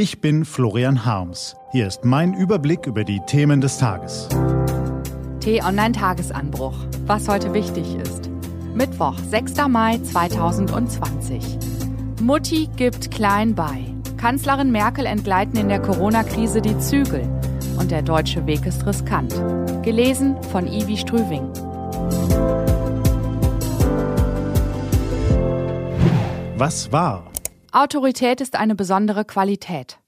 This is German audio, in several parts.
Ich bin Florian Harms. Hier ist mein Überblick über die Themen des Tages. T-Online-Tagesanbruch. Was heute wichtig ist. Mittwoch, 6. Mai 2020. Mutti gibt klein bei. Kanzlerin Merkel entgleiten in der Corona-Krise die Zügel. Und der deutsche Weg ist riskant. Gelesen von Ivi Strüving. Was war? Autorität ist eine besondere Qualität.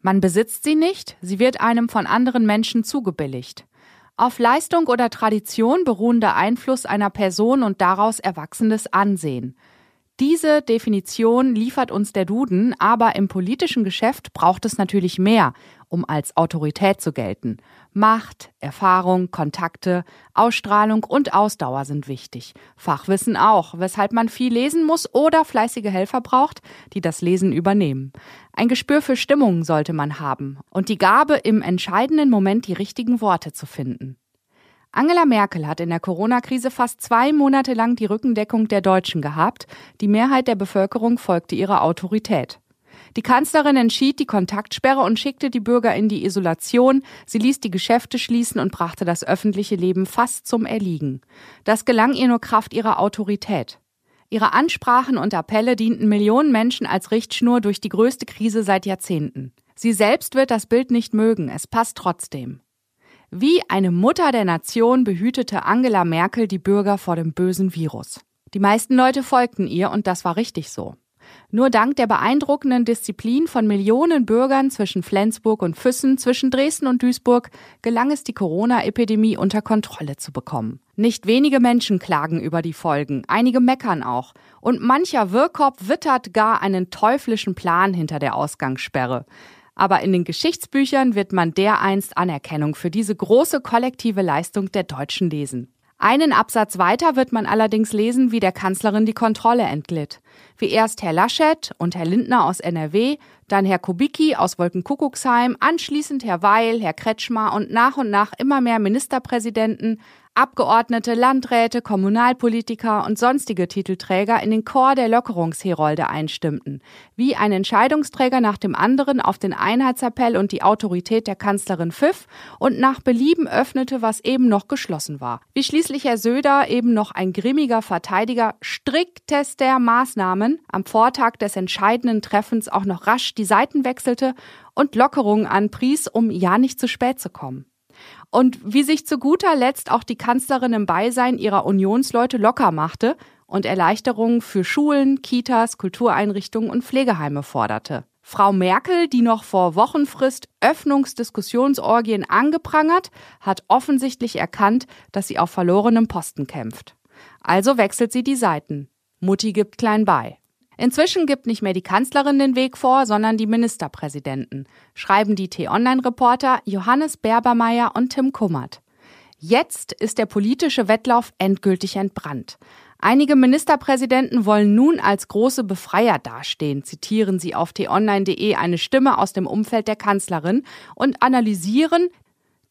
Man besitzt sie nicht, sie wird einem von anderen Menschen zugebilligt. Auf Leistung oder Tradition beruhender Einfluss einer Person und daraus erwachsenes Ansehen. Diese Definition liefert uns der Duden, aber im politischen Geschäft braucht es natürlich mehr, um als Autorität zu gelten. Macht, Erfahrung, Kontakte, Ausstrahlung und Ausdauer sind wichtig. Fachwissen auch, weshalb man viel lesen muss oder fleißige Helfer braucht, die das Lesen übernehmen. Ein Gespür für Stimmung sollte man haben und die Gabe, im entscheidenden Moment die richtigen Worte zu finden. Angela Merkel hat in der Corona-Krise fast zwei Monate lang die Rückendeckung der Deutschen gehabt. Die Mehrheit der Bevölkerung folgte ihrer Autorität. Die Kanzlerin entschied die Kontaktsperre und schickte die Bürger in die Isolation. Sie ließ die Geschäfte schließen und brachte das öffentliche Leben fast zum Erliegen. Das gelang ihr nur Kraft ihrer Autorität. Ihre Ansprachen und Appelle dienten Millionen Menschen als Richtschnur durch die größte Krise seit Jahrzehnten. Sie selbst wird das Bild nicht mögen, es passt trotzdem. Wie eine Mutter der Nation behütete Angela Merkel die Bürger vor dem bösen Virus. Die meisten Leute folgten ihr und das war richtig so. Nur dank der beeindruckenden Disziplin von Millionen Bürgern zwischen Flensburg und Füssen, zwischen Dresden und Duisburg gelang es, die Corona-Epidemie unter Kontrolle zu bekommen. Nicht wenige Menschen klagen über die Folgen, einige meckern auch. Und mancher Wirrkopf wittert gar einen teuflischen Plan hinter der Ausgangssperre aber in den Geschichtsbüchern wird man dereinst Anerkennung für diese große kollektive Leistung der Deutschen lesen. Einen Absatz weiter wird man allerdings lesen, wie der Kanzlerin die Kontrolle entglitt. Wie erst Herr Laschet und Herr Lindner aus NRW, dann Herr Kubicki aus Wolkenkuckucksheim, anschließend Herr Weil, Herr Kretschmer und nach und nach immer mehr Ministerpräsidenten, Abgeordnete, Landräte, Kommunalpolitiker und sonstige Titelträger in den Chor der Lockerungsherolde einstimmten, wie ein Entscheidungsträger nach dem anderen auf den Einheitsappell und die Autorität der Kanzlerin pfiff und nach Belieben öffnete, was eben noch geschlossen war. Wie schließlich Herr Söder, eben noch ein grimmiger Verteidiger striktester Maßnahmen, am Vortag des entscheidenden Treffens auch noch rasch die Seiten wechselte und Lockerungen anpries, um ja nicht zu spät zu kommen und wie sich zu guter Letzt auch die Kanzlerin im Beisein ihrer Unionsleute locker machte und Erleichterungen für Schulen, Kitas, Kultureinrichtungen und Pflegeheime forderte. Frau Merkel, die noch vor Wochenfrist Öffnungsdiskussionsorgien angeprangert, hat offensichtlich erkannt, dass sie auf verlorenem Posten kämpft. Also wechselt sie die Seiten. Mutti gibt klein bei. Inzwischen gibt nicht mehr die Kanzlerin den Weg vor, sondern die Ministerpräsidenten, schreiben die T-Online-Reporter Johannes Berbermeier und Tim Kummert. Jetzt ist der politische Wettlauf endgültig entbrannt. Einige Ministerpräsidenten wollen nun als große Befreier dastehen, zitieren sie auf t-online.de eine Stimme aus dem Umfeld der Kanzlerin und analysieren,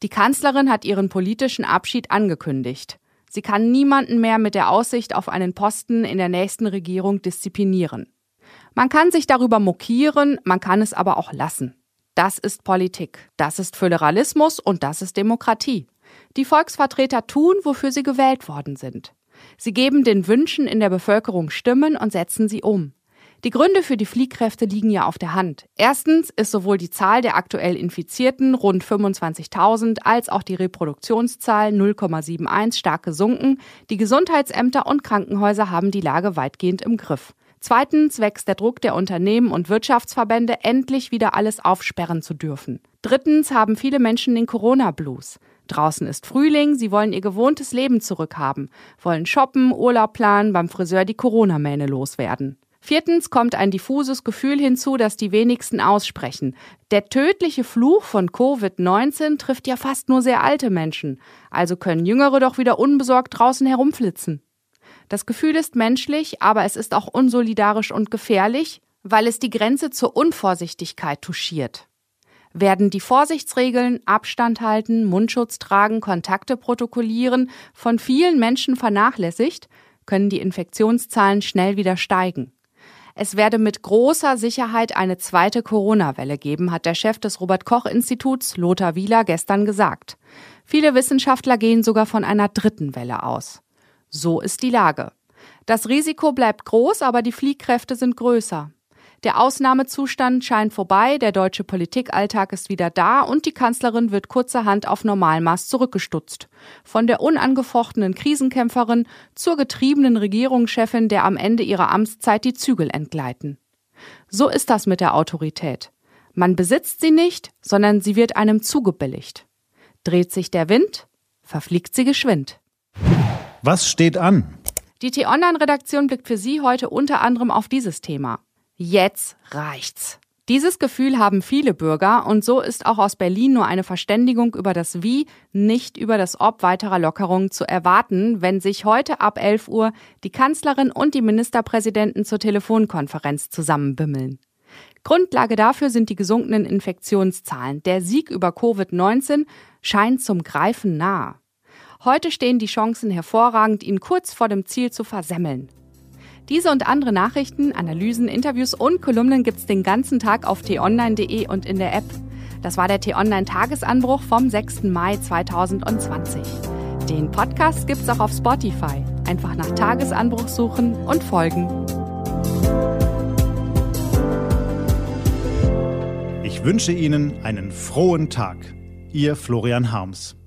die Kanzlerin hat ihren politischen Abschied angekündigt. Sie kann niemanden mehr mit der Aussicht auf einen Posten in der nächsten Regierung disziplinieren. Man kann sich darüber mokieren, man kann es aber auch lassen. Das ist Politik, das ist Föderalismus und das ist Demokratie. Die Volksvertreter tun, wofür sie gewählt worden sind. Sie geben den Wünschen in der Bevölkerung Stimmen und setzen sie um. Die Gründe für die Fliehkräfte liegen ja auf der Hand. Erstens ist sowohl die Zahl der aktuell Infizierten rund 25.000 als auch die Reproduktionszahl 0,71 stark gesunken. Die Gesundheitsämter und Krankenhäuser haben die Lage weitgehend im Griff. Zweitens wächst der Druck der Unternehmen und Wirtschaftsverbände, endlich wieder alles aufsperren zu dürfen. Drittens haben viele Menschen den Corona-Blues. Draußen ist Frühling, sie wollen ihr gewohntes Leben zurückhaben, wollen shoppen, Urlaub planen, beim Friseur die Corona-Mähne loswerden. Viertens kommt ein diffuses Gefühl hinzu, das die wenigsten aussprechen. Der tödliche Fluch von Covid-19 trifft ja fast nur sehr alte Menschen, also können Jüngere doch wieder unbesorgt draußen herumflitzen. Das Gefühl ist menschlich, aber es ist auch unsolidarisch und gefährlich, weil es die Grenze zur Unvorsichtigkeit touchiert. Werden die Vorsichtsregeln, Abstand halten, Mundschutz tragen, Kontakte protokollieren von vielen Menschen vernachlässigt, können die Infektionszahlen schnell wieder steigen. Es werde mit großer Sicherheit eine zweite Corona-Welle geben, hat der Chef des Robert Koch Instituts, Lothar Wieler, gestern gesagt. Viele Wissenschaftler gehen sogar von einer dritten Welle aus. So ist die Lage. Das Risiko bleibt groß, aber die Fliehkräfte sind größer. Der Ausnahmezustand scheint vorbei, der deutsche Politikalltag ist wieder da und die Kanzlerin wird kurzerhand auf Normalmaß zurückgestutzt. Von der unangefochtenen Krisenkämpferin zur getriebenen Regierungschefin, der am Ende ihrer Amtszeit die Zügel entgleiten. So ist das mit der Autorität. Man besitzt sie nicht, sondern sie wird einem zugebilligt. Dreht sich der Wind, verfliegt sie geschwind. Was steht an? Die T-Online-Redaktion blickt für Sie heute unter anderem auf dieses Thema. Jetzt reicht's. Dieses Gefühl haben viele Bürger und so ist auch aus Berlin nur eine Verständigung über das Wie, nicht über das Ob weiterer Lockerungen zu erwarten, wenn sich heute ab 11 Uhr die Kanzlerin und die Ministerpräsidenten zur Telefonkonferenz zusammenbimmeln. Grundlage dafür sind die gesunkenen Infektionszahlen. Der Sieg über Covid-19 scheint zum Greifen nah. Heute stehen die Chancen hervorragend, ihn kurz vor dem Ziel zu versemmeln. Diese und andere Nachrichten, Analysen, Interviews und Kolumnen gibt's den ganzen Tag auf t-online.de und in der App. Das war der T-Online Tagesanbruch vom 6. Mai 2020. Den Podcast gibt's auch auf Spotify. Einfach nach Tagesanbruch suchen und folgen. Ich wünsche Ihnen einen frohen Tag. Ihr Florian Harms.